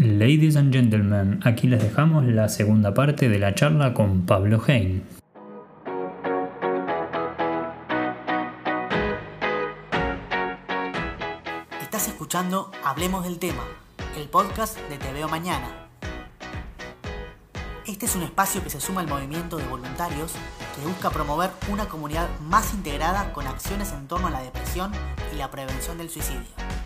Ladies and gentlemen, aquí les dejamos la segunda parte de la charla con Pablo Hein. Estás escuchando Hablemos del tema, el podcast de Te Veo Mañana. Este es un espacio que se suma al movimiento de voluntarios que busca promover una comunidad más integrada con acciones en torno a la depresión y la prevención del suicidio.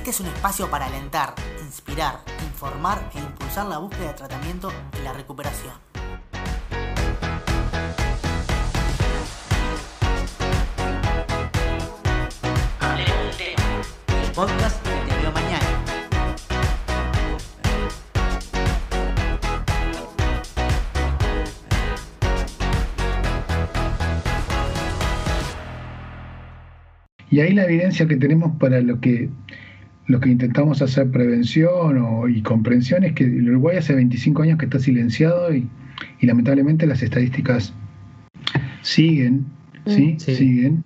Este es un espacio para alentar, inspirar, informar e impulsar la búsqueda de tratamiento y la recuperación. El podcast que te mañana. Y ahí la evidencia que tenemos para lo que, lo que intentamos hacer prevención o, y comprensión es que el Uruguay hace 25 años que está silenciado y, y lamentablemente las estadísticas siguen, ¿sí? Sí. Siguen.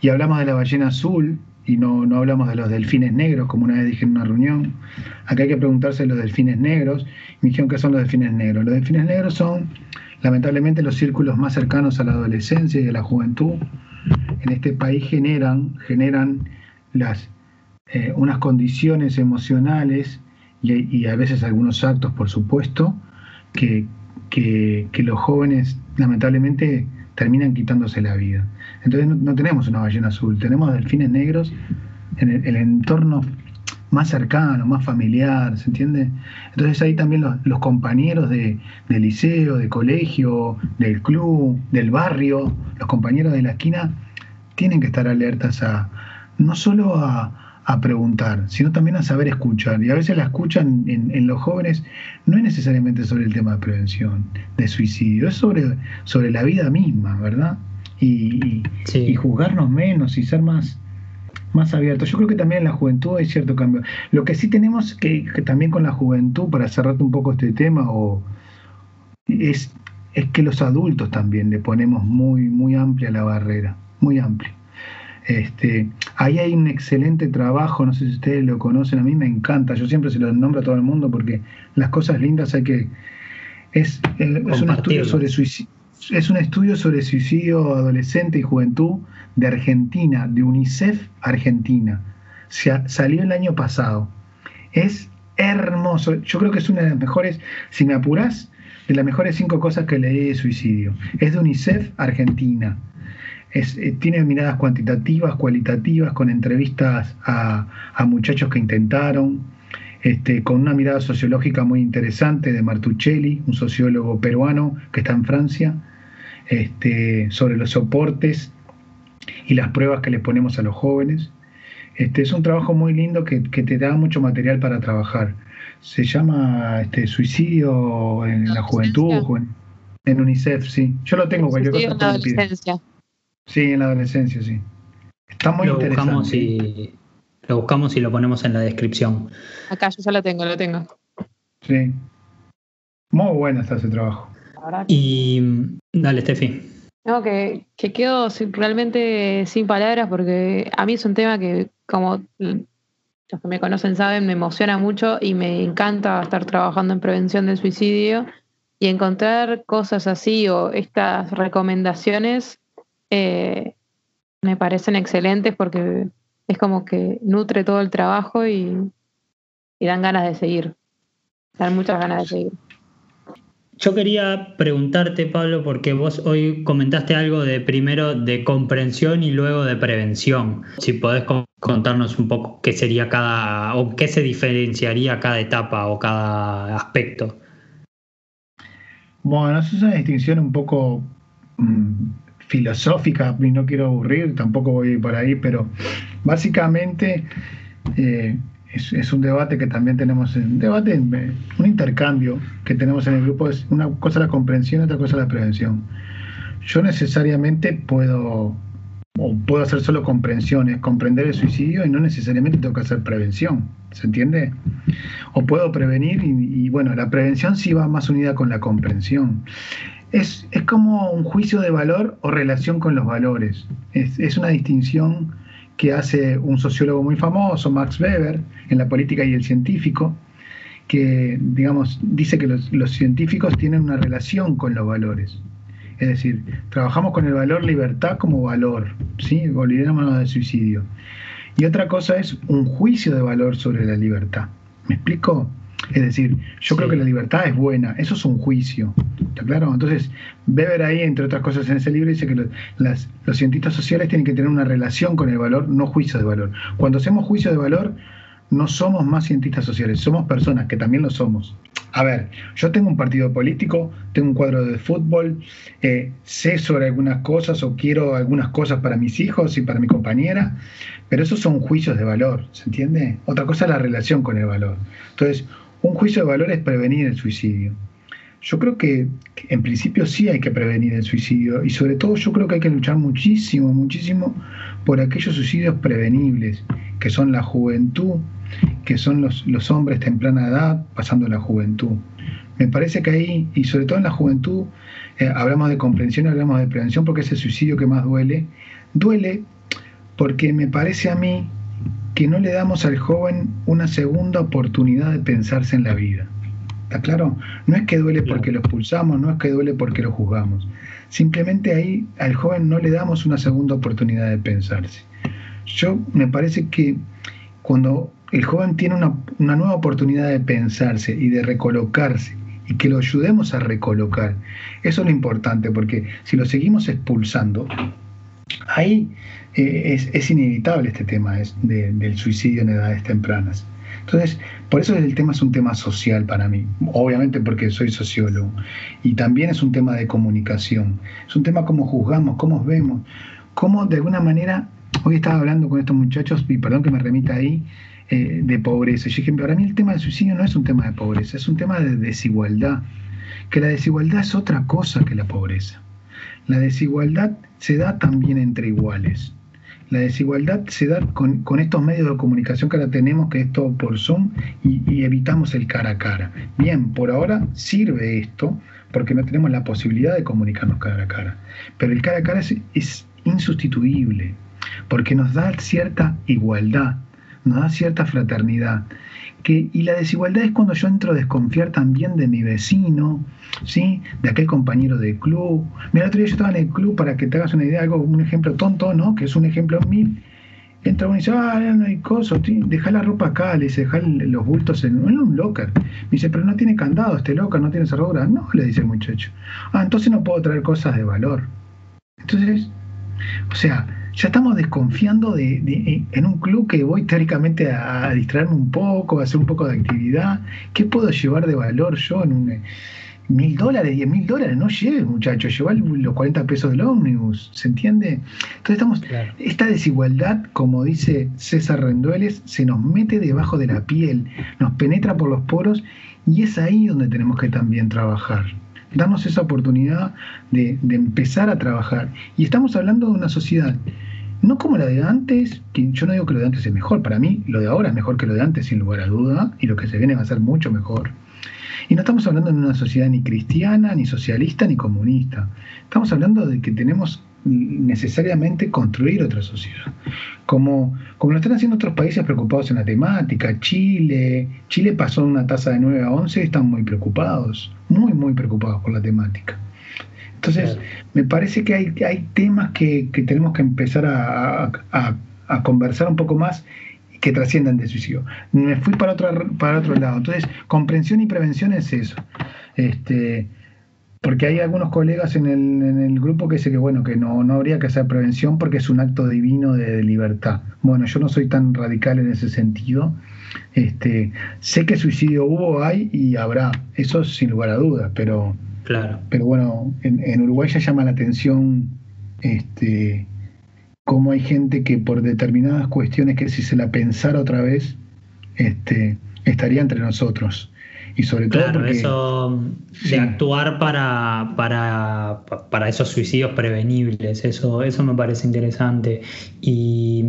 Y hablamos de la ballena azul y no, no hablamos de los delfines negros, como una vez dije en una reunión. Acá hay que preguntarse de los delfines negros. Me dijeron que son los delfines negros. Los delfines negros son, lamentablemente, los círculos más cercanos a la adolescencia y a la juventud. En este país generan, generan las, eh, unas condiciones emocionales y, y a veces algunos actos, por supuesto, que, que, que los jóvenes, lamentablemente, terminan quitándose la vida. Entonces no, no tenemos una ballena azul, tenemos delfines negros en el, el entorno más cercano, más familiar, ¿se entiende? Entonces ahí también los, los compañeros de, de liceo, de colegio, del club, del barrio, los compañeros de la esquina, tienen que estar alertas a no solo a, a preguntar, sino también a saber escuchar. Y a veces la escuchan en, en, los jóvenes no es necesariamente sobre el tema de prevención, de suicidio, es sobre, sobre la vida misma, ¿verdad? Y, y, Sí. y juzgarnos menos y ser más, más abiertos. Yo creo que también en la juventud hay cierto cambio. Lo que sí tenemos que, que también con la juventud, para cerrarte un poco este tema, o, es, es que los adultos también le ponemos muy, muy amplia la barrera, muy amplia. Este, ahí hay un excelente trabajo, no sé si ustedes lo conocen, a mí me encanta, yo siempre se lo nombro a todo el mundo porque las cosas lindas hay que... Es, es un estudio sobre suicidio. Es un estudio sobre suicidio adolescente y juventud de Argentina, de UNICEF Argentina. Se, salió el año pasado. Es hermoso. Yo creo que es una de las mejores, si me apurás, de las mejores cinco cosas que leí de suicidio. Es de UNICEF Argentina. Es, eh, tiene miradas cuantitativas, cualitativas, con entrevistas a, a muchachos que intentaron, este, con una mirada sociológica muy interesante de Martuchelli, un sociólogo peruano que está en Francia, este, sobre los soportes y las pruebas que le ponemos a los jóvenes. Este, es un trabajo muy lindo que, que te da mucho material para trabajar. Se llama este, Suicidio en la juventud, en UNICEF, sí. Yo lo tengo, cualquier cosa en la adolescencia. Sí, en la adolescencia, sí. Está muy Lo interesante. buscamos, y, lo buscamos y lo ponemos en la descripción. Acá yo ya lo tengo, lo tengo. Sí. Muy bueno está ese trabajo. Y dale, Steffi. No, que, que quedo sin- realmente sin palabras porque a mí es un tema que, como los que me conocen saben, me emociona mucho y me encanta estar trabajando en prevención del suicidio y encontrar cosas así o estas recomendaciones eh, me parecen excelentes porque es como que nutre todo el trabajo y, y dan ganas de seguir, dan muchas ganas de seguir. Yo quería preguntarte, Pablo, porque vos hoy comentaste algo de primero de comprensión y luego de prevención. Si podés con- contarnos un poco qué sería cada, o qué se diferenciaría cada etapa o cada aspecto. Bueno, es una distinción un poco mm, filosófica y no quiero aburrir, tampoco voy por ahí, pero básicamente eh, es, es un debate que también tenemos, un debate, eh, un intercambio que tenemos en el grupo, es una cosa la comprensión, otra cosa la prevención. Yo necesariamente puedo, o puedo hacer solo comprensiones, comprender el suicidio y no necesariamente tengo que hacer prevención, ¿se entiende? O puedo prevenir y, y bueno, la prevención sí va más unida con la comprensión. Es, es como un juicio de valor o relación con los valores. Es, es una distinción que hace un sociólogo muy famoso, Max Weber, en la política y el científico, que, digamos, dice que los, los científicos tienen una relación con los valores. Es decir, trabajamos con el valor libertad como valor, ¿sí? Olvidémonos del suicidio. Y otra cosa es un juicio de valor sobre la libertad. ¿Me explico? Es decir, yo creo que la libertad es buena, eso es un juicio. ¿Está claro? Entonces, Weber ahí, entre otras cosas en ese libro, dice que los, los cientistas sociales tienen que tener una relación con el valor, no juicio de valor. Cuando hacemos juicio de valor, no somos más cientistas sociales, somos personas, que también lo somos. A ver, yo tengo un partido político, tengo un cuadro de fútbol, eh, sé sobre algunas cosas o quiero algunas cosas para mis hijos y para mi compañera, pero esos son juicios de valor, ¿se entiende? Otra cosa es la relación con el valor. Entonces, un juicio de valor es prevenir el suicidio. Yo creo que, en principio sí hay que prevenir el suicidio y sobre todo yo creo que hay que luchar muchísimo, muchísimo por aquellos suicidios prevenibles, que son la juventud, que son los, hombres temprana edad pasando la juventud. Me parece que ahí, y sobre todo en la juventud, eh, hablamos de comprensión, hablamos de prevención porque es el suicidio que más duele. Duele porque me parece a mí que no le damos al joven una segunda oportunidad de pensarse en la vida. ¿Está claro? No es que duele porque lo expulsamos, no es que duele porque lo juzgamos. Simplemente ahí al joven no le damos una segunda oportunidad de pensarse. Yo me parece que cuando el joven tiene una, una nueva oportunidad de pensarse y de recolocarse y que lo ayudemos a recolocar, eso es lo importante porque si lo seguimos expulsando, ahí eh, es, inevitable este tema es del suicidio en edades tempranas. Entonces, por eso el tema es un tema social para mí, obviamente porque soy sociólogo, y también es un tema de comunicación, es un tema cómo juzgamos, cómo vemos, cómo de alguna manera, hoy estaba hablando con estos muchachos, y perdón que me remita ahí, eh, de pobreza, yo dije, para mí el tema del suicidio no es un tema de pobreza, es un tema de desigualdad, que la desigualdad es otra cosa que la pobreza. La desigualdad se da también entre iguales. La desigualdad se da con, estos medios de comunicación que ahora tenemos, que es todo por Zoom, y, evitamos el cara a cara. Bien, por ahora sirve esto porque no tenemos la posibilidad de comunicarnos cara a cara. Pero el cara a cara es insustituible porque nos da cierta igualdad, nos da cierta fraternidad y la desigualdad es cuando yo entro a desconfiar también de mi vecino, ¿sí? de aquel compañero de club. Mira, el otro día yo estaba en el club, para que te hagas una idea, algo, un ejemplo tonto, ¿no? que es un ejemplo mil. Entra uno y dice, ah, no hay cosas, deja la ropa acá, le dice, deja los bultos en, un locker. Me dice, pero no tiene candado este locker, no tiene cerradura. No, le dice el muchacho. Ah, entonces no puedo traer cosas de valor. Entonces, o sea, ya estamos desconfiando de, en un club que voy teóricamente a, distraerme un poco, a hacer un poco de actividad. ¿Qué puedo llevar de valor yo en un mil dólares, diez mil dólares? No lleve, muchachos, llevar los 40 pesos del ómnibus, ¿se entiende? Entonces estamos, esta desigualdad, como dice César Rendueles, se nos mete debajo de la piel, nos penetra por los poros y es ahí donde tenemos que también trabajar darnos esa oportunidad de, de, empezar a trabajar. Y estamos hablando de una sociedad no como la de antes, que yo no digo que lo de antes es mejor, para mí lo de ahora es mejor que lo de antes sin lugar a duda, y lo que se viene va a ser mucho mejor. Y no estamos hablando de una sociedad ni cristiana, ni socialista, ni comunista. Estamos hablando de que tenemos necesariamente construir otra sociedad. Como, como lo están haciendo otros países preocupados en la temática, Chile, Chile pasó una tasa de 9 a 11, están muy preocupados, muy, muy preocupados por la temática. Entonces, me parece que hay, hay temas que, tenemos que empezar a, conversar un poco más que trasciendan de suicidio. Me fui para otro, para otro lado. Entonces, comprensión y prevención es eso. Este, porque hay algunos colegas en el, en el grupo que dicen que bueno, que no, no habría que hacer prevención porque es un acto divino de, libertad. Bueno, yo no soy tan radical en ese sentido. Este, sé que suicidio hubo, hay y habrá, eso sin lugar a dudas, pero Claro. Pero bueno, en, Uruguay ya llama la atención este, cómo hay gente que por determinadas cuestiones que si se la pensara otra vez, este, estaría entre nosotros. Y sobre todo claro, porque, eso de actuar para, para, para, esos suicidios prevenibles, eso, eso me parece interesante. Y,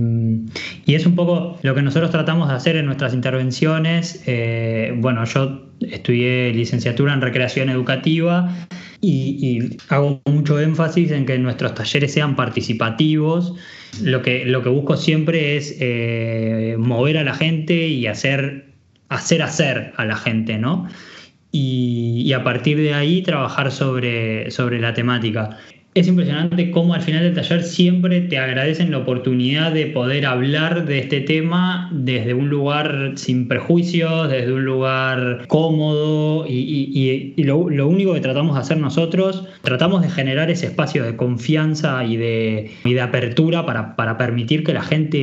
y, es un poco lo que nosotros tratamos de hacer en nuestras intervenciones. Eh, bueno, yo estudié licenciatura en recreación educativa y, hago mucho énfasis en que nuestros talleres sean participativos. Lo que, lo que busco siempre es eh, mover a la gente y hacer, hacer hacer a la gente, ¿no? Y, y, a partir de ahí trabajar sobre, sobre la temática es impresionante cómo al final del taller siempre te agradecen la oportunidad de poder hablar de este tema desde un lugar sin prejuicios, desde un lugar cómodo y, lo, único que tratamos de hacer nosotros, tratamos de generar ese espacio de confianza y de, de apertura para, para, permitir que la gente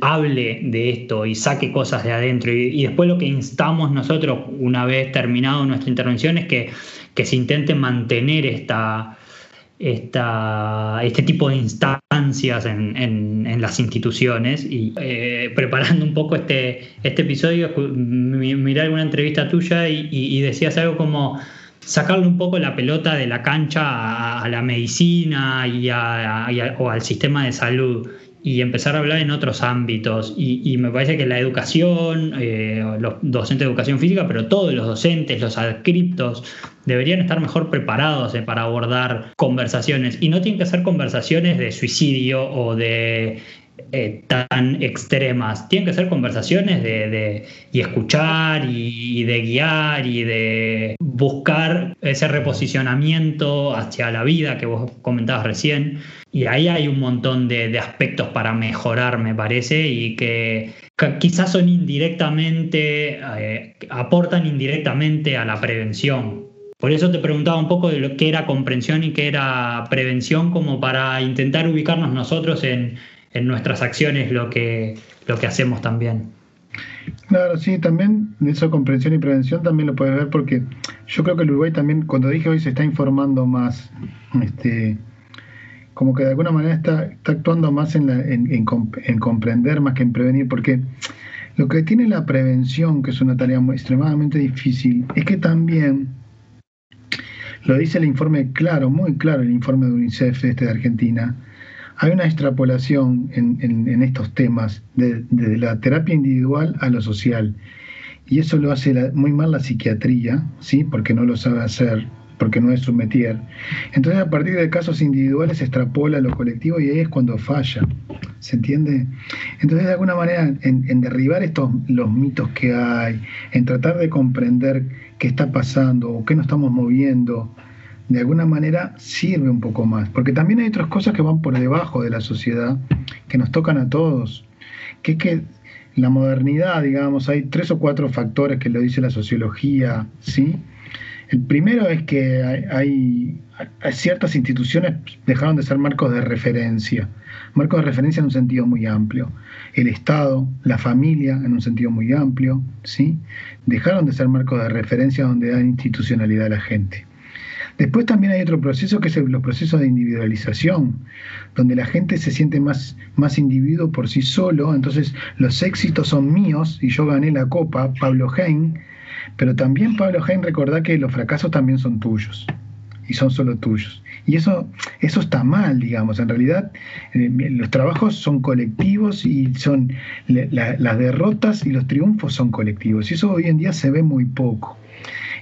hable de esto y saque cosas de adentro. y después lo que instamos nosotros una vez terminado nuestra intervención es que, que se intente mantener esta esta, este tipo de instancias en, en, las instituciones y eh, preparando un poco este, este episodio miré alguna entrevista tuya y, decías algo como sacarle un poco la pelota de la cancha a, la medicina y, o al sistema de salud y empezar a hablar en otros ámbitos. Y, me parece que la educación, eh, los docentes de educación física, pero todos los docentes, los adscriptos, deberían estar mejor preparados eh, para abordar conversaciones. Y no tienen que ser conversaciones de suicidio o de eh, tan extremas. Tienen que ser conversaciones de, y escuchar y, de guiar y de buscar ese reposicionamiento hacia la vida que vos comentabas recién. Y ahí hay un montón de, aspectos para mejorar, me parece, y que, quizás son indirectamente, eh, aportan indirectamente a la prevención. Por eso te preguntaba un poco de lo que era comprensión y qué era prevención, como para intentar ubicarnos nosotros en, nuestras acciones, lo que, lo que hacemos también. Claro, sí, también eso comprensión y prevención también lo puedes ver porque yo creo que el Uruguay también, cuando dije hoy, se está informando más, este, como que de alguna manera está, está actuando más en, en, comprender más que en prevenir, porque lo que tiene la prevención, que es una tarea extremadamente difícil, es que también, lo dice el informe claro, muy claro, el informe de UNICEF este de Argentina, hay una extrapolación en, estos temas, de, de, la terapia individual a lo social. Y eso lo hace muy mal la psiquiatría, ¿sí? porque no lo sabe hacer porque no es su métier. Entonces, a partir de casos individuales se extrapola a lo colectivo y ahí es cuando falla. ¿Se entiende? Entonces, de alguna manera, en, derribar estos los mitos que hay, en tratar de comprender qué está pasando o qué nos estamos moviendo, de alguna manera sirve un poco más. Porque también hay otras cosas que van por debajo de la sociedad, que nos tocan a todos. Que es que la modernidad, digamos, hay tres o cuatro factores que lo dice la sociología, ¿sí? El primero es que hay, ciertas instituciones dejaron de ser marcos de referencia, marcos de referencia en un sentido muy amplio. El Estado, la familia en un sentido muy amplio, ¿sí? dejaron de ser marcos de referencia donde da institucionalidad a la gente. Después también hay otro proceso que es el, los procesos de individualización, donde la gente se siente más, más individuo por sí solo, entonces los éxitos son míos y yo gané la copa, Pablo Hein, pero también, Pablo Jaén, recordá que los fracasos también son tuyos y son solo tuyos. Y eso, eso está mal, digamos. En realidad, eh, los trabajos son colectivos y son las derrotas y los triunfos son colectivos. Y eso hoy en día se ve muy poco.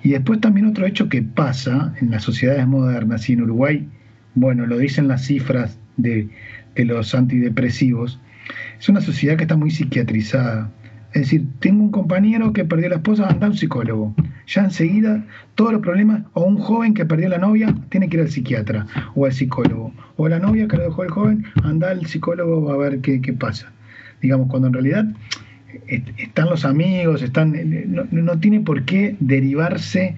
Y después también otro hecho que pasa en las sociedades modernas y en Uruguay, bueno, lo dicen las cifras de, de los antidepresivos, es una sociedad que está muy psiquiatrizada es decir, tengo un compañero que perdió la esposa, anda un psicólogo. Ya enseguida, todos los problemas, o un joven que perdió la novia, tiene que ir al psiquiatra o al psicólogo. O la novia que lo dejó el joven, anda al psicólogo a ver qué, qué pasa. Digamos, cuando en realidad están los amigos, están, no, no tiene por qué derivarse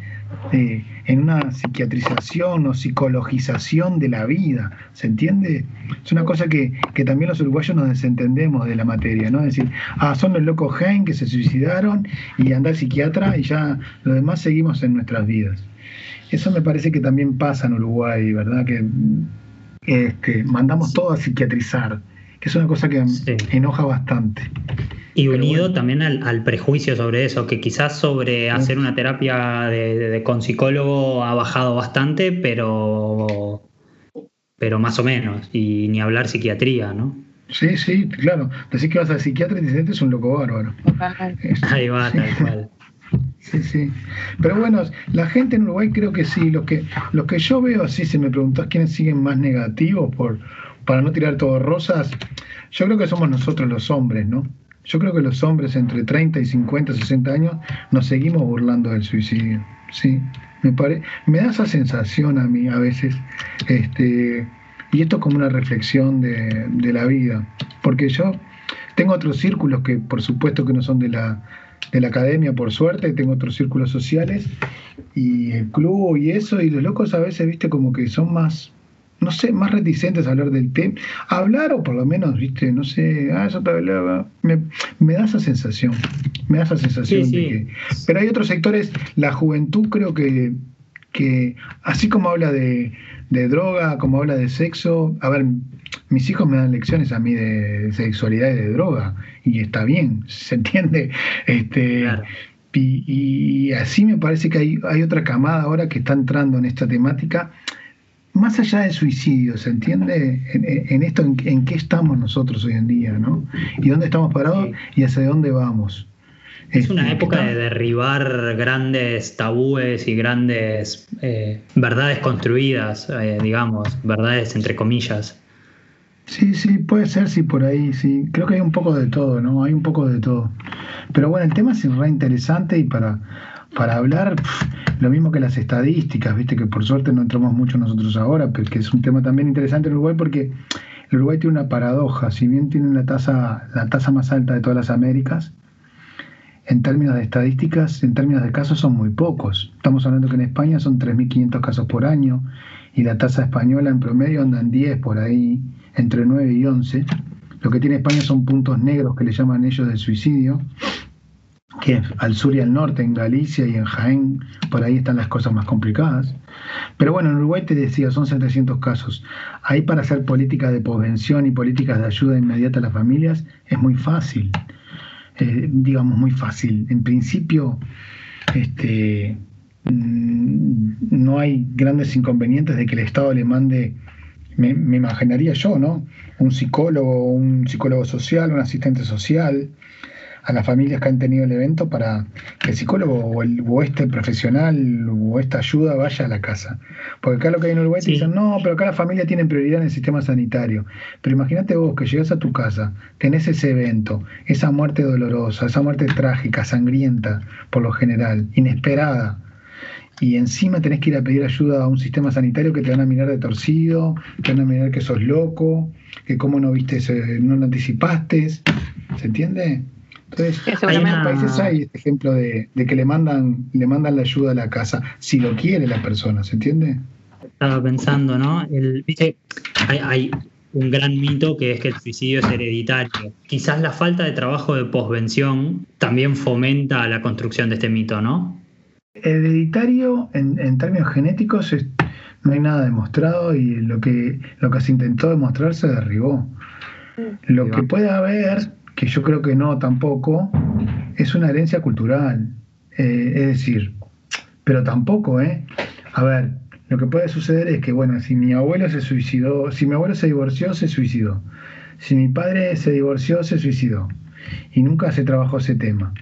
eh, en una psiquiatrización o psicologización de la vida, ¿se entiende? Es una cosa que, también los uruguayos nos desentendemos de la materia, ¿no? Es decir, ah, son los locos gen que se suicidaron y anda el psiquiatra y ya los demás seguimos en nuestras vidas. Eso me parece que también pasa en Uruguay, ¿verdad? Que este, mandamos todo a psiquiatrizar, que es una cosa que enoja bastante. Y unido también al, prejuicio sobre eso, que quizás sobre hacer una terapia de, con psicólogo ha bajado bastante, pero, pero más o menos, y ni hablar psiquiatría, ¿no? Sí, sí, claro. Decís que vas al psiquiatra y dices, es un loco bárbaro. Ahí va, tal cual. Sí, sí. Pero bueno, la gente en Uruguay creo que sí. Los que, los que yo veo así, si me preguntas quiénes siguen más negativos por, para no tirar todo rosas, yo creo que somos nosotros los hombres, ¿no? Yo creo que los hombres entre 30 y 50, 60 años nos seguimos burlando del suicidio. Sí, me, pare... me da esa sensación a mí a veces. Este, y esto es como una reflexión de, de la vida. Porque yo tengo otros círculos que por supuesto que no son de la, de la academia, por suerte, tengo otros círculos sociales y el club y eso, y los locos a veces, viste, como que son más, no sé, más reticentes a hablar del tema, hablar o por lo menos, viste, no sé, ah, eso te hablaba, me, me, da esa sensación, me da esa sensación de que... Pero hay otros sectores, la juventud creo que, que así como habla de, de droga, como habla de sexo, a ver, mis hijos me dan lecciones a mí de sexualidad y de droga, y está bien, ¿se entiende? Este, y, así me parece que hay, hay otra camada ahora que está entrando en esta temática más allá del suicidio, ¿se entiende? En, esto, en, qué estamos nosotros hoy en día, ¿no? Y dónde estamos parados y hacia dónde vamos. Es una este, época de derribar grandes tabúes y grandes eh, verdades construidas, eh, digamos, verdades entre comillas. Sí, sí, puede ser, sí, por ahí, sí. Creo que hay un poco de todo, ¿no? Hay un poco de todo. Pero bueno, el tema es re interesante y para, para hablar, lo mismo que las estadísticas, viste que por suerte no entramos mucho nosotros ahora, pero que es un tema también interesante en Uruguay porque el Uruguay tiene una paradoja, si bien tiene la tasa, la tasa más alta de todas las Américas, en términos de estadísticas, en términos de casos son muy pocos. Estamos hablando que en España son 3.500 casos por año y la tasa española en promedio anda en 10 por ahí, entre 9 y 11. Lo que tiene España son puntos negros que le llaman ellos del suicidio, que al sur y al norte, en Galicia y en Jaén, por ahí están las cosas más complicadas. Pero bueno, en Uruguay te decía, son 700 casos. Ahí para hacer políticas de prevención y políticas de ayuda inmediata a las familias es muy fácil, eh, digamos muy fácil. En principio, este, mm, no hay grandes inconvenientes de que el Estado le mande me, imaginaría yo, ¿no? Un psicólogo, un psicólogo social, un asistente social, a las familias que han tenido el evento para que el psicólogo o, el, o este profesional o esta ayuda vaya a la casa. Porque acá lo que hay en Uruguay te dicen, no, pero acá la familia tiene prioridad en el sistema sanitario. Pero imagínate vos que llegas a tu casa, tenés ese evento, esa muerte dolorosa, esa muerte trágica, sangrienta, por lo general, inesperada y encima tenés que ir a pedir ayuda a un sistema sanitario que te van a mirar de torcido, te van a mirar que sos loco, que cómo no viste, no lo anticipaste, ¿se entiende? Entonces, hay en países hay este ejemplo de, que le mandan, le mandan la ayuda a la casa, si lo quiere la persona, ¿se entiende? Estaba pensando, ¿no? El, hay, hay un gran mito que es que el suicidio es hereditario. Quizás la falta de trabajo de posvención también fomenta la construcción de este mito, ¿no? Hereditario en, términos genéticos no hay nada demostrado y lo que, lo que se intentó demostrar se derribó. Lo que puede haber, que yo creo que no tampoco, es una herencia cultural. Eh, es decir, pero tampoco, ¿eh? A ver, lo que puede suceder es que, bueno, si mi abuelo se suicidó, si mi abuelo se divorció, se suicidó. Si mi padre se divorció, se suicidó. Y nunca se trabajó ese tema.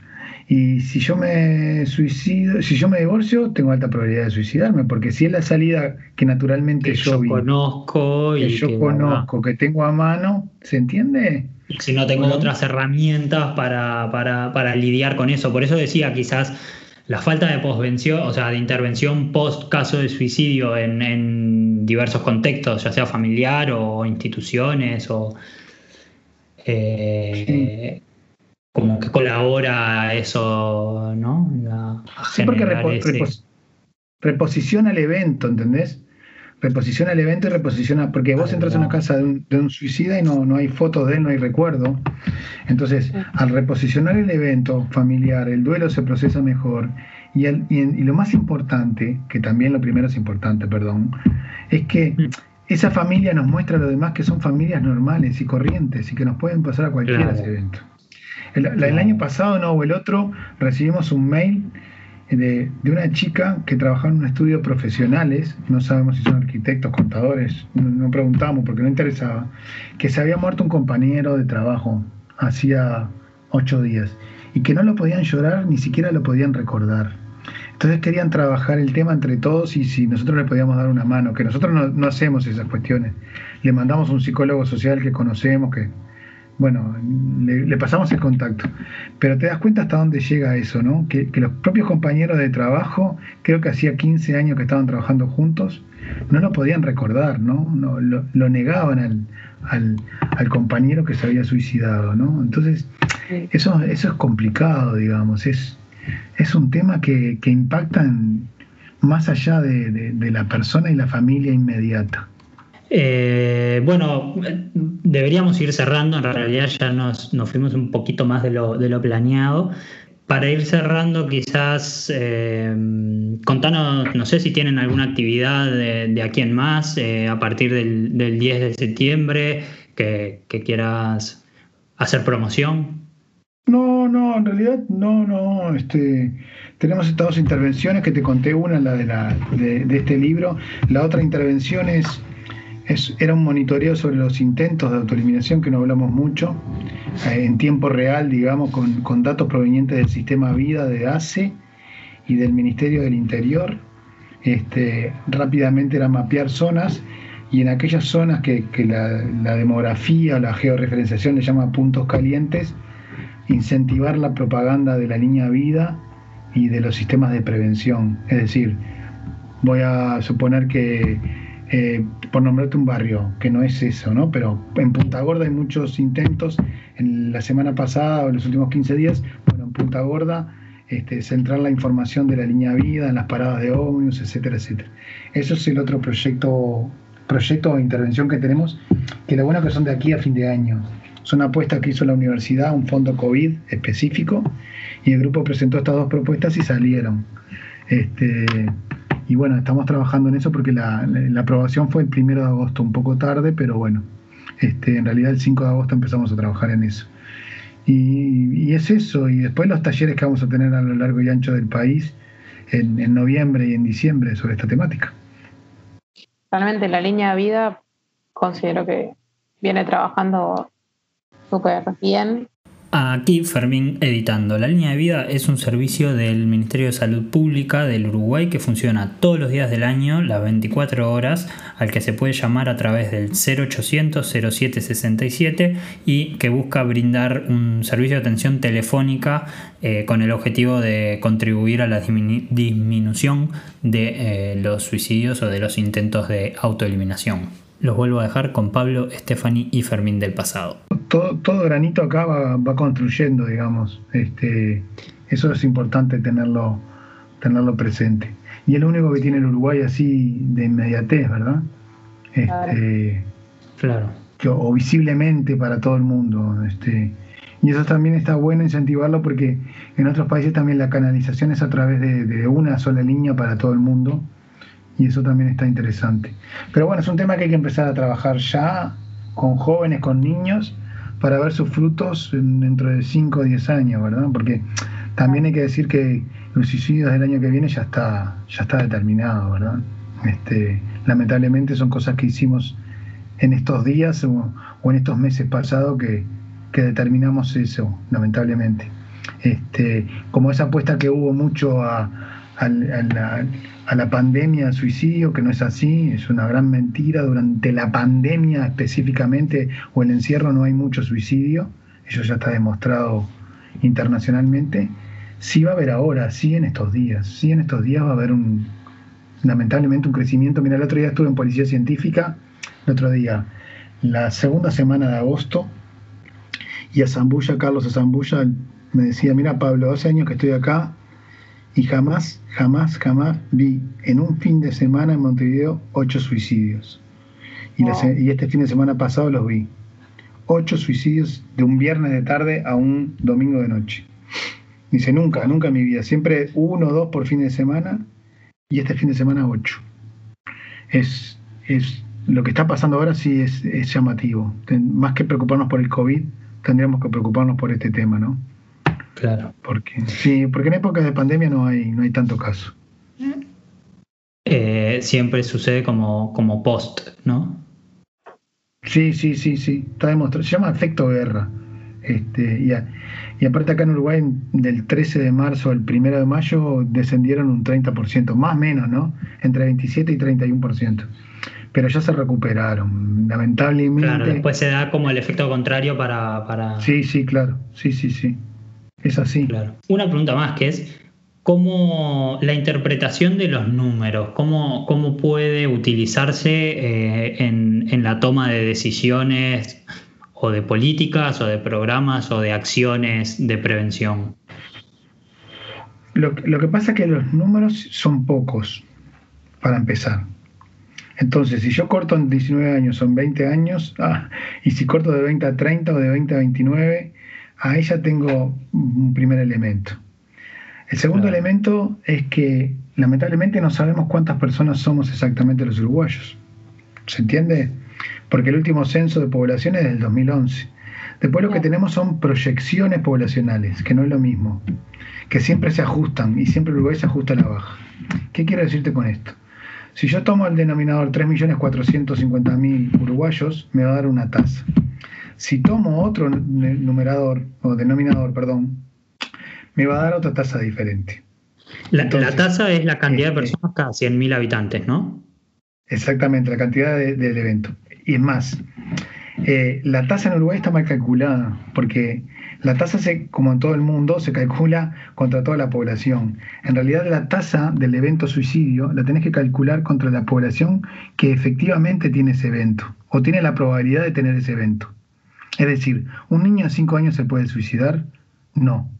Y si yo me suicido, si yo me divorcio, tengo alta probabilidad de suicidarme, porque si es la salida que naturalmente yo, conozco y que yo conozco, que tengo a mano, ¿se entiende? Si no tengo otras herramientas para, para, para lidiar con eso. Por eso decía, quizás la falta de posvención, o sea, de intervención post caso de suicidio en, en diversos contextos, ya sea familiar o instituciones o eh, como que colabora eso, ¿no? sí, porque reposiciona el evento, ¿entendés? Reposiciona el evento y reposiciona, porque vos entras en una casa de un, suicida y no, no hay fotos de él, no hay recuerdo. Entonces, al reposicionar el evento familiar, el duelo se procesa mejor. Y, y, lo más importante, que también lo primero es importante, perdón, es que mm. esa familia nos muestra a los demás que son familias normales y corrientes y que nos pueden pasar a cualquiera ese evento. El, año pasado, no, o el otro, recibimos un mail de, una chica que trabajaba en un estudio profesionales, no sabemos si son arquitectos, contadores, no, preguntamos porque no interesaba, que se había muerto un compañero de trabajo hacía ocho días y que no lo podían llorar, ni siquiera lo podían recordar. Entonces querían trabajar el tema entre todos y si nosotros le podíamos dar una mano, que nosotros no, no hacemos esas cuestiones. Le mandamos un psicólogo social que conocemos, que, bueno, le, pasamos el contacto. Pero te das cuenta hasta dónde llega eso, ¿no? Que, los propios compañeros de trabajo, creo que hacía 15 años que estaban trabajando juntos, no lo podían recordar, ¿no? no lo, negaban al, al, compañero que se había suicidado, ¿no? Entonces, eso, eso es complicado, digamos, es, es un tema que, que impacta más allá de la persona y la familia inmediata. Eh, bueno, deberíamos ir cerrando, en realidad ya nos, fuimos un poquito más de lo, de lo planeado. Para ir cerrando, quizás eh, contanos, no sé si tienen alguna actividad de, aquí en más eh, a partir del, 10 de septiembre que, quieras hacer promoción. No, no, en realidad no, no. Este, tenemos estas dos intervenciones que te conté, una la de, la, de este libro, la otra intervención es era un monitoreo sobre los intentos de autoeliminación que no hablamos mucho, eh, en tiempo real, digamos, con, datos provenientes del sistema vida de ACE y del Ministerio del Interior. Este, rápidamente era mapear zonas y en aquellas zonas que, la, demografía o la georreferenciación le llama puntos calientes, incentivar la propaganda de la línea vida y de los sistemas de prevención. Es decir, voy a suponer que eh, por nombrarte un barrio, que no es eso, ¿no? Pero en Punta Gorda hay muchos intentos, en la semana pasada o en los últimos 15 días, bueno, en Punta Gorda, este, centrar la información de la línea vida en las paradas de ómnibus, etcétera, etcétera. Eso es el otro proyecto, proyecto o intervención que tenemos, que lo bueno que son de aquí a fin de año. Son apuestas que hizo la universidad, un fondo COVID específico, y el grupo presentó estas dos propuestas y salieron. Este, y bueno, estamos trabajando en eso porque la, aprobación fue el primero de agosto, un poco tarde, pero bueno, este, en realidad el 5 de agosto empezamos a trabajar en eso. Y, es eso, y después los talleres que vamos a tener a lo largo y ancho del país en, noviembre y en diciembre sobre esta temática. Realmente la línea de vida considero que viene trabajando súper bien Aquí Fermín editando. La línea de vida es un servicio del Ministerio de Salud Pública del Uruguay que funciona todos los días del año, las 24 horas, al que se puede llamar a través del 0800 0767 y que busca brindar un servicio de atención telefónica eh, con el objetivo de contribuir a la disminución de eh, los suicidios o de los intentos de autoeliminación. Los vuelvo a dejar con Pablo, Stephanie y Fermín del pasado. Todo, todo granito acá va, construyendo, digamos. Este, eso es importante tenerlo, tenerlo presente. Y es lo único que tiene el Uruguay así de inmediatez, ¿verdad? Este, claro. o visiblemente para todo el mundo. Este, y eso también está bueno incentivarlo porque en otros países también la canalización es a través de una sola línea para todo el mundo y eso también está interesante. Pero bueno, es un tema que hay que empezar a trabajar ya con jóvenes, con niños, para ver sus frutos dentro de 5 o 10 años, ¿verdad? Porque también hay que decir que los suicidios del año que viene ya está, ya está determinado, ¿verdad? Este, lamentablemente son cosas que hicimos en estos días o, en estos meses pasados que, que, determinamos eso, lamentablemente. Este, como esa apuesta que hubo mucho a, a, la, a la pandemia del suicidio, que no es así, es una gran mentira. Durante la pandemia específicamente o el encierro no hay mucho suicidio, eso ya está demostrado internacionalmente. Sí va a haber ahora, sí en estos días, sí en estos días va a haber un, lamentablemente un crecimiento. Mira, el otro día estuve en Policía Científica, el otro día, la segunda semana de agosto, y a Zambulla, Carlos a Zambulla, me decía, mira Pablo, hace años que estoy acá, y jamás, jamás, jamás vi en un fin de semana en Montevideo ocho suicidios. Y, este fin de semana pasado los vi. Ocho suicidios de un viernes de tarde a un domingo de noche. Dice, nunca, nunca en mi vida. Siempre uno o dos por fin de semana y este fin de semana ocho. Es, es lo que está pasando ahora sí es, es llamativo. Más que preocuparnos por el COVID, tendríamos que preocuparnos por este tema, ¿no? Claro. Porque, sí, porque en épocas de pandemia no hay, no hay tanto caso. Eh, siempre sucede como, como post, ¿no? Sí, sí, sí, sí, está demostrado. Se llama efecto guerra. Este, y, y, aparte acá en Uruguay, del 13 de marzo al 1 de mayo, descendieron un 30%, más o menos, ¿no? Entre 27 y 31%. Pero ya se recuperaron, lamentablemente. Claro, después se da como el efecto contrario para... para... Sí, sí, claro, sí, sí, sí. Es así. Claro. Una pregunta más que es, cómo la interpretación de los números, cómo, cómo puede utilizarse eh, en, en, la toma de decisiones o de políticas o de programas o de acciones de prevención. Lo, lo que pasa es que los números son pocos, para empezar. Entonces, si yo corto en 19 años, son 20 años, ah, y si corto de 20 a 30 o de 20 a 29, ahí ya tengo un primer elemento. El segundo elemento es que lamentablemente no sabemos cuántas personas somos exactamente los uruguayos. ¿Se entiende? Porque el último censo de población es del 2011. Después lo que tenemos son proyecciones poblacionales, que no es lo mismo, que siempre se ajustan y siempre Uruguay se ajusta a la baja. ¿Qué quiero decirte con esto? Si yo tomo el denominador 3.450.000 uruguayos, me va a dar una tasa. Si tomo otro numerador, o denominador, perdón, me va a dar otra tasa diferente. La, tasa es la cantidad de este, personas cada 100.000 habitantes, ¿no? Exactamente, la cantidad del evento. Y es más, eh, la tasa en Uruguay está mal calculada, porque la tasa, se, como en todo el mundo, se calcula contra toda la población. En realidad, la tasa del evento suicidio la tenés que calcular contra la población que efectivamente tiene ese evento, o tiene la probabilidad de tener ese evento. Es decir, ¿un niño de 5 años se puede suicidar? No.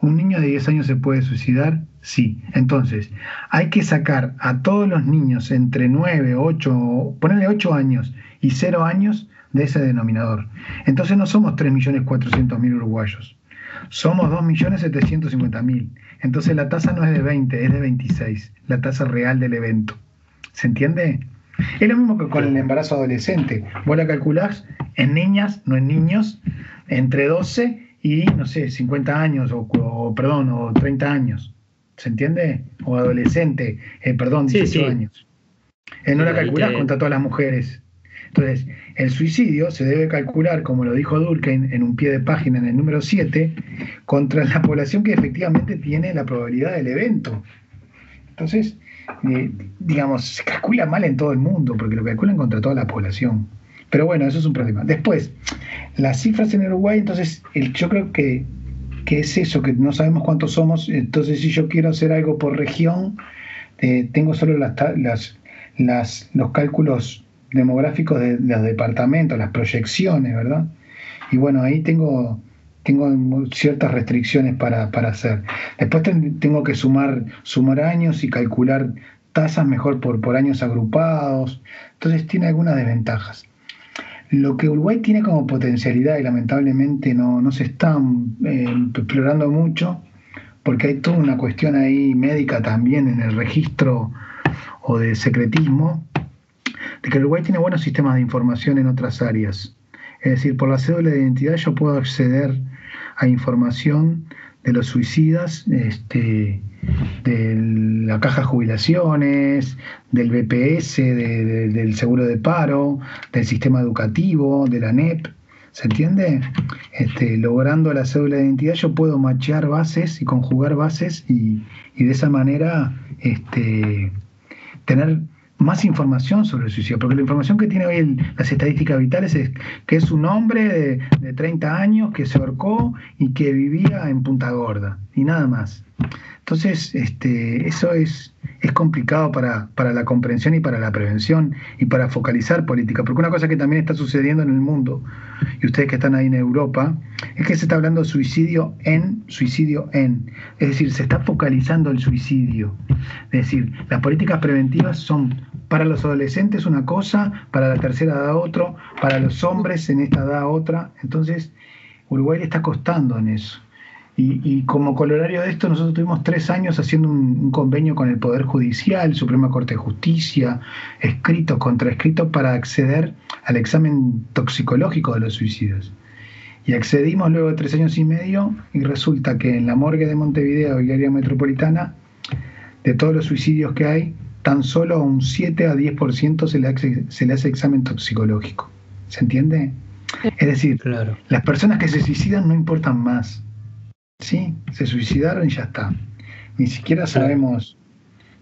¿Un niño de 10 años se puede suicidar? Sí. Entonces, hay que sacar a todos los niños entre 9, 8, ponerle 8 años y 0 años de ese denominador. Entonces no somos 3.400.000 uruguayos, somos 2.750.000. Entonces la tasa no es de 20, es de 26, la tasa real del evento. ¿Se entiende? Es lo mismo que con el embarazo adolescente. Vos la calculás en niñas, no en niños, entre 12 y, no sé, 50 años, o, perdón, o 30 años. ¿Se entiende? O adolescente, eh, perdón, 18 años. Eh, no la calculás contra todas las mujeres. Entonces, el suicidio se debe calcular, como lo dijo Durkheim en un pie de página en el número 7, contra la población que efectivamente tiene la probabilidad del evento. Entonces, eh, digamos, se calcula mal en todo el mundo, porque lo calculan contra toda la población. Pero bueno, eso es un problema. Después, las cifras en Uruguay, entonces, el, yo creo que, es eso, que no sabemos cuántos somos. Entonces, si yo quiero hacer algo por región, eh, tengo solo las, las, los cálculos demográficos de, los departamentos, las proyecciones, ¿verdad? Y bueno, ahí tengo, tengo ciertas restricciones para, para hacer. Después tengo que sumar, sumar años y calcular tasas mejor por, por años agrupados. Entonces tiene algunas desventajas. Lo que Uruguay tiene como potencialidad y lamentablemente no, se está eh, explorando mucho, porque hay toda una cuestión ahí médica también en el registro o de secretismo, de que Uruguay tiene buenos sistemas de información en otras áreas. Es decir, por la cédula de identidad yo puedo acceder a información de los suicidas, este, de la caja de jubilaciones, del BPS, del seguro de paro, del sistema educativo, de la NEP. ¿Se entiende? Este, logrando la cédula de identidad yo puedo machear bases y conjugar bases y, de esa manera este, tener más información sobre el suicidio, porque la información que tiene hoy las estadísticas vitales es que es un hombre de, de 30 años que se ahorcó y que vivía en Punta Gorda, y nada más. Entonces, este, eso es, complicado para, la comprensión y para la prevención y para focalizar política, porque una cosa que también está sucediendo en el mundo, y ustedes que están ahí en Europa, es que se está hablando de suicidio en, suicidio en, es decir, se está focalizando el suicidio. Es decir, las políticas preventivas son para los adolescentes una cosa, para la tercera edad otro, para los hombres en esta edad otra, entonces Uruguay le está costando en eso. Y, como colorario de esto, nosotros tuvimos tres años haciendo un, convenio con el Poder Judicial, Suprema Corte de Justicia, escrito, contraescrito, para acceder al examen toxicológico de los suicidios. Y accedimos luego de tres años y medio y resulta que en la morgue de Montevideo y área metropolitana, de todos los suicidios que hay, tan solo a un 7 a 10% se le, hace, se le hace examen toxicológico. ¿Se entiende? Es decir, Claro. las personas que se suicidan no importan más. ¿Sí? Se suicidaron y ya está. Ni siquiera sabemos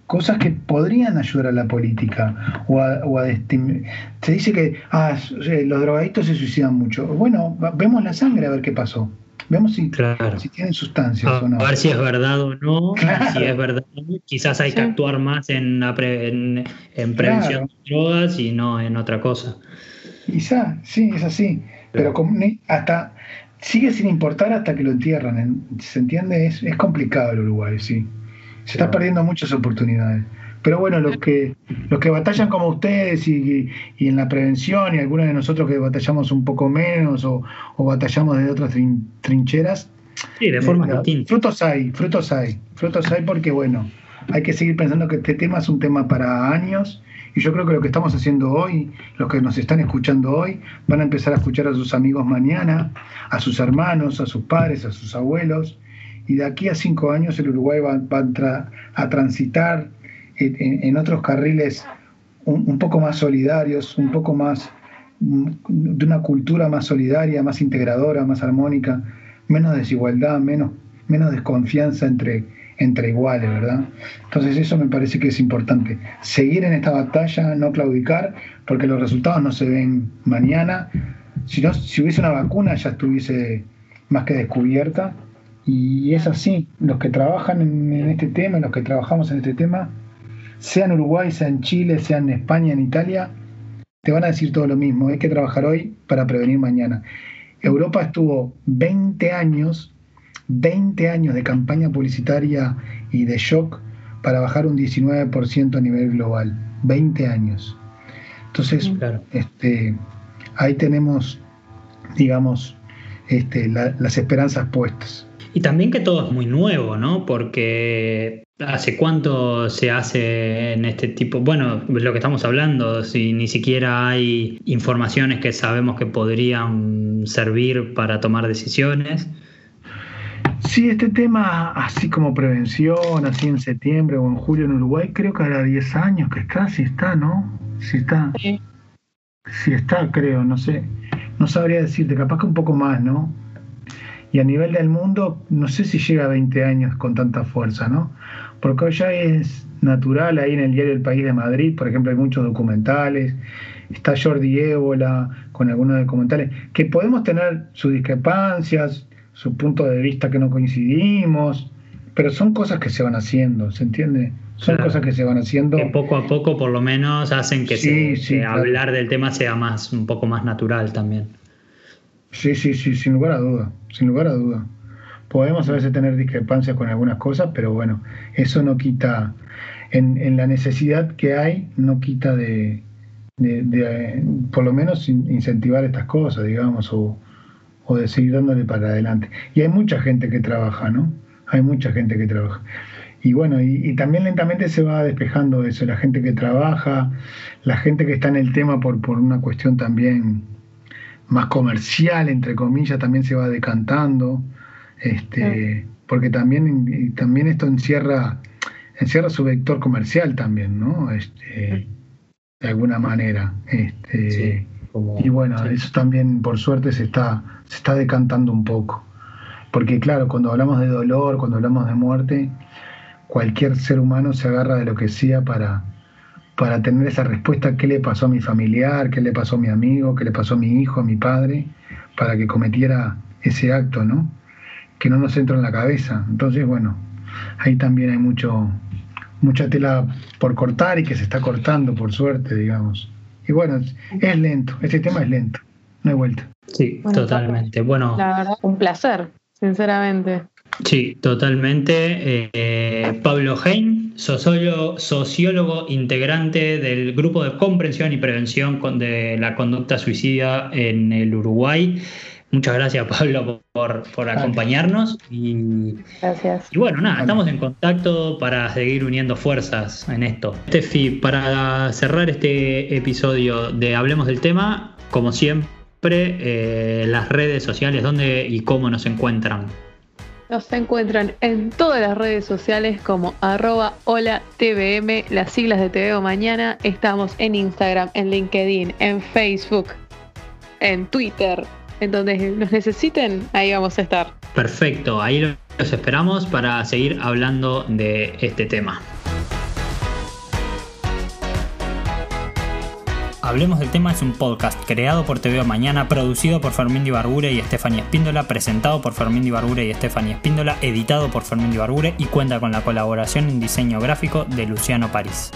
cosas que podrían ayudar a la política. O a, o a se dice que ah, eh, los drogadictos se suicidan mucho. Bueno, vemos la sangre a ver qué pasó. Vemos si, Claro. si tienen sustancias A, o no. a ver si es verdad o no. Claro. Si es verdad, quizás hay que actuar más en, la pre- en, en prevención de drogas y no en otra cosa. Quizá, sí, es así. Pero hasta sigue sin importar hasta que lo entierran. en- ¿Se entiende? Es, es complicado el Uruguay, sí. Se está perdiendo muchas oportunidades. Pero bueno, los que, los que batallan como ustedes y, y en la prevención y algunos de nosotros que batallamos un poco menos o, o batallamos desde otras trin- trincheras, Sí, de formas eh, distintas. frutos hay, frutos hay, frutos hay porque bueno, hay que seguir pensando que este tema es un tema para años y yo creo que lo que estamos haciendo hoy, los que nos están escuchando hoy, van a empezar a escuchar a sus amigos mañana, a sus hermanos, a sus padres, a sus abuelos. Y de aquí a cinco años el Uruguay va, va a, tra- a transitar en otros carriles un, un poco más solidarios, un poco más mm, de una cultura más solidaria, más integradora, más armónica, menos desigualdad, menos, menos desconfianza entre, entre iguales, ¿verdad? Entonces eso me parece que es importante. Seguir en esta batalla, no claudicar, porque los resultados no se ven mañana. Si, no, si hubiese una vacuna ya estuviese más que descubierta. Y es así, los que trabajan en, en este tema, los que trabajamos en este tema, sea en Uruguay, sea en Chile, sea en España, en Italia, te van a decir todo lo mismo. Hay que trabajar hoy para prevenir mañana. Europa estuvo 20 años, 20 años de campaña publicitaria y de shock para bajar un 19% a nivel global. 20 años. Entonces, Claro. este, ahí tenemos, digamos, este, la- las esperanzas puestas. Y también que todo es muy nuevo, ¿no? Porque hace cuánto se hace en este tipo, bueno, lo que estamos hablando, si ni siquiera hay informaciones que sabemos que podrían servir para tomar decisiones. Sí, este tema, así como prevención, así en septiembre o en julio en Uruguay, creo que hará 10 años que está, sí está, ¿no? Sí está. Sí. Sí está, creo, no sé. No sabría decirte, capaz que un poco más, ¿no? Y a nivel del mundo, no sé si llega a 20 años con tanta fuerza, ¿no? Porque hoy ya es natural, ahí en el diario El País de Madrid, por ejemplo, hay muchos documentales, está Jordi Ébola con algunos documentales, que podemos tener sus discrepancias, su punto de vista que no coincidimos, pero son cosas que se van haciendo, ¿se entiende? Son Claro. cosas que se van haciendo. Que poco a poco por lo menos hacen que, Sí, se- sí, que claro. hablar del tema sea más, un poco más natural también. Sí, sí, sí, sin lugar a duda, sin lugar a duda. Podemos a veces tener discrepancias con algunas cosas, pero bueno, eso no quita, en, en la necesidad que hay, no quita de, de- de, por lo menos, in- incentivar estas cosas, digamos, o, o de seguir dándole para adelante. Y hay mucha gente que trabaja, ¿no? Hay mucha gente que trabaja. Y bueno, y, y también lentamente se va despejando eso, la gente que trabaja, la gente que está en el tema por, por una cuestión también más comercial, entre comillas, también se va decantando, este, porque también, también esto encierra, encierra su vector comercial también, ¿no? Este, de alguna manera. Este, Sí, como- y bueno, sí. eso también por suerte se está, se está decantando un poco. Porque claro, cuando hablamos de dolor, cuando hablamos de muerte, cualquier ser humano se agarra de lo que sea para, para tener esa respuesta, qué le pasó a mi familiar, qué le pasó a mi amigo, qué le pasó a mi hijo, a mi padre, para que cometiera ese acto, ¿no? Que no nos entra en la cabeza. Entonces, bueno, ahí también hay mucho, mucha tela por cortar y que se está cortando, por suerte, digamos. Y bueno, es, lento, este tema es lento, no hay vuelta. Sí, Bueno, totalmente. Bueno, La verdad, un placer, sinceramente. Sí, totalmente. Eh, Pablo Hein, sociólogo, sociólogo integrante del grupo de comprensión y prevención de la conducta suicida en el Uruguay. Muchas gracias, Pablo, por, por acompañarnos. Y, Gracias. y bueno, nada, Vale. estamos en contacto para seguir uniendo fuerzas en esto. Tefi, para cerrar este episodio de Hablemos del tema, como siempre, eh, las redes sociales, dónde y cómo nos encuentran. Nos encuentran en todas las redes sociales como arroba hola TVM, las siglas de TVO Mañana. Estamos en Instagram, en LinkedIn, en Facebook, en Twitter. En donde nos necesiten, ahí vamos a estar. Perfecto, ahí los esperamos para seguir hablando de este tema. Hablemos del tema es un podcast creado por TVO Mañana, producido por Fermín Barbure y Estefania Espíndola, presentado por Fermín Barbure y Estefania Espíndola, editado por Fermín Barbure y cuenta con la colaboración en diseño gráfico de Luciano París.